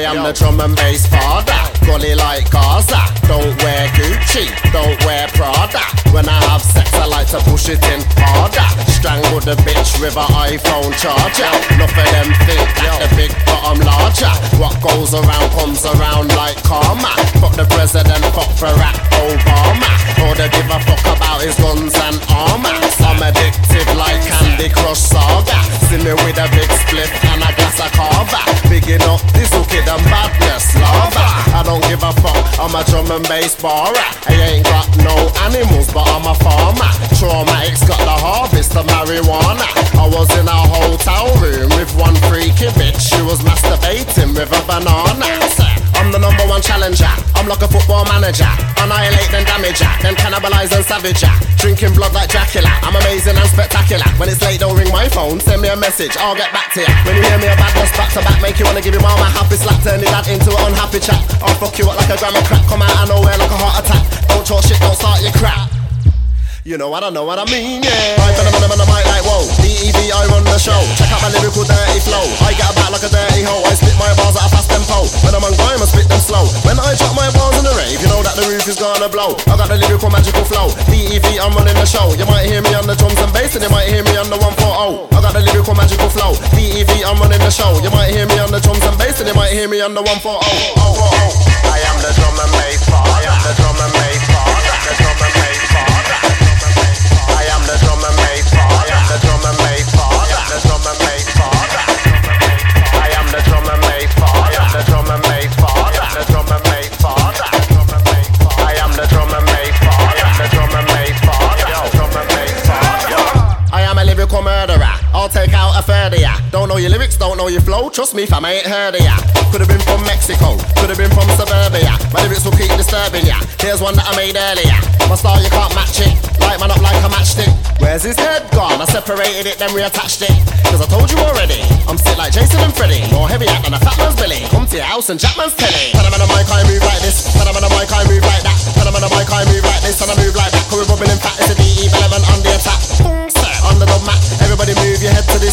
am the drum and bass father. Gully like Gaza. Ah. Don't wear Gucci, don't wear Prada. When I have sex, I like to push it in harder. Strangle the bitch with an iPhone charger. Enough of them think that the big bottom larger. What goes around comes around like karma. I'm a drum and bass barer. I ain't got no animals, but I'm a farmer. Traumatics got the harvest of marijuana. I was in a hotel room with one freaky bitch. She was masturbating with a banana. Like a football manager. Annihilate then damage ya, then cannibalize and savage ya. Drinking blood like Dracula. I'm amazing and spectacular. When it's late, don't ring my phone. Send me a message, I'll get back to ya. When you hear me a bad boss back to back, make you wanna give your mom a happy slap, turn it that into an unhappy chat. I'll fuck you up like a grammar crap. Come out of nowhere like a heart attack. Don't talk shit, don't start your crap. You know I don't know what I mean, yeah. I put them on the mic like whoa. DEV, I run the show. Check out my lyrical dirty flow. Is gonna blow. I got the lyrical magical flow. DEV, I'm running the show. You might hear me on the drums and bass, and you might hear me on the 140. I got the lyrical magical flow. DEV, I'm running the show. You might hear me on the drums and bass, and you might hear me on the 140. I am the drum and bass a third of ya. Don't know your lyrics, don't know your flow. Trust me, fam, I ain't heard of ya. Could have been from Mexico, could have been from suburbia. My lyrics will keep disturbing ya. Here's one that I made earlier. My style, you can't match it. Light man up like a matchstick. Where's his head gone? I separated it, then reattached it. Cause I told you already, I'm sick like Jason and Freddy. More heavy act than a fat man's belly. Come to your house and Jackman's telly. Put 'em on the mic, I move like this. Put 'em on the mic, I move like that. Put 'em on the mic, I move like this. And I move like that. Cause we're bubbling fat, it's a DE element on the attack.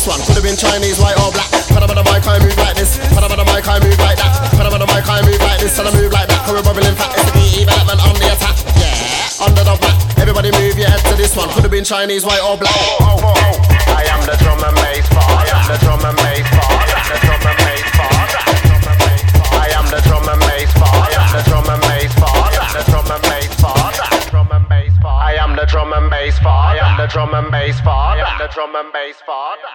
One. Could have been Chinese, white or black. Put 'em on the mic, I move like this. Put 'em on the mic, I move like that. Put 'em on the mic, I move like this. And I move like that. We're bubbling fat, it's a DE element on the attack. Yeah, underdog Mac. Everybody move your head to this one. Could have been Chinese, white or black. I am the drum and bass father. I am the drum and bass father. The drum and bass father. I am the drum and bass father. I am the drum and bass father. The drum and bass father. Drum and bass father. I am the drum and bass father. I am the drum and bass father. The drum and bass father.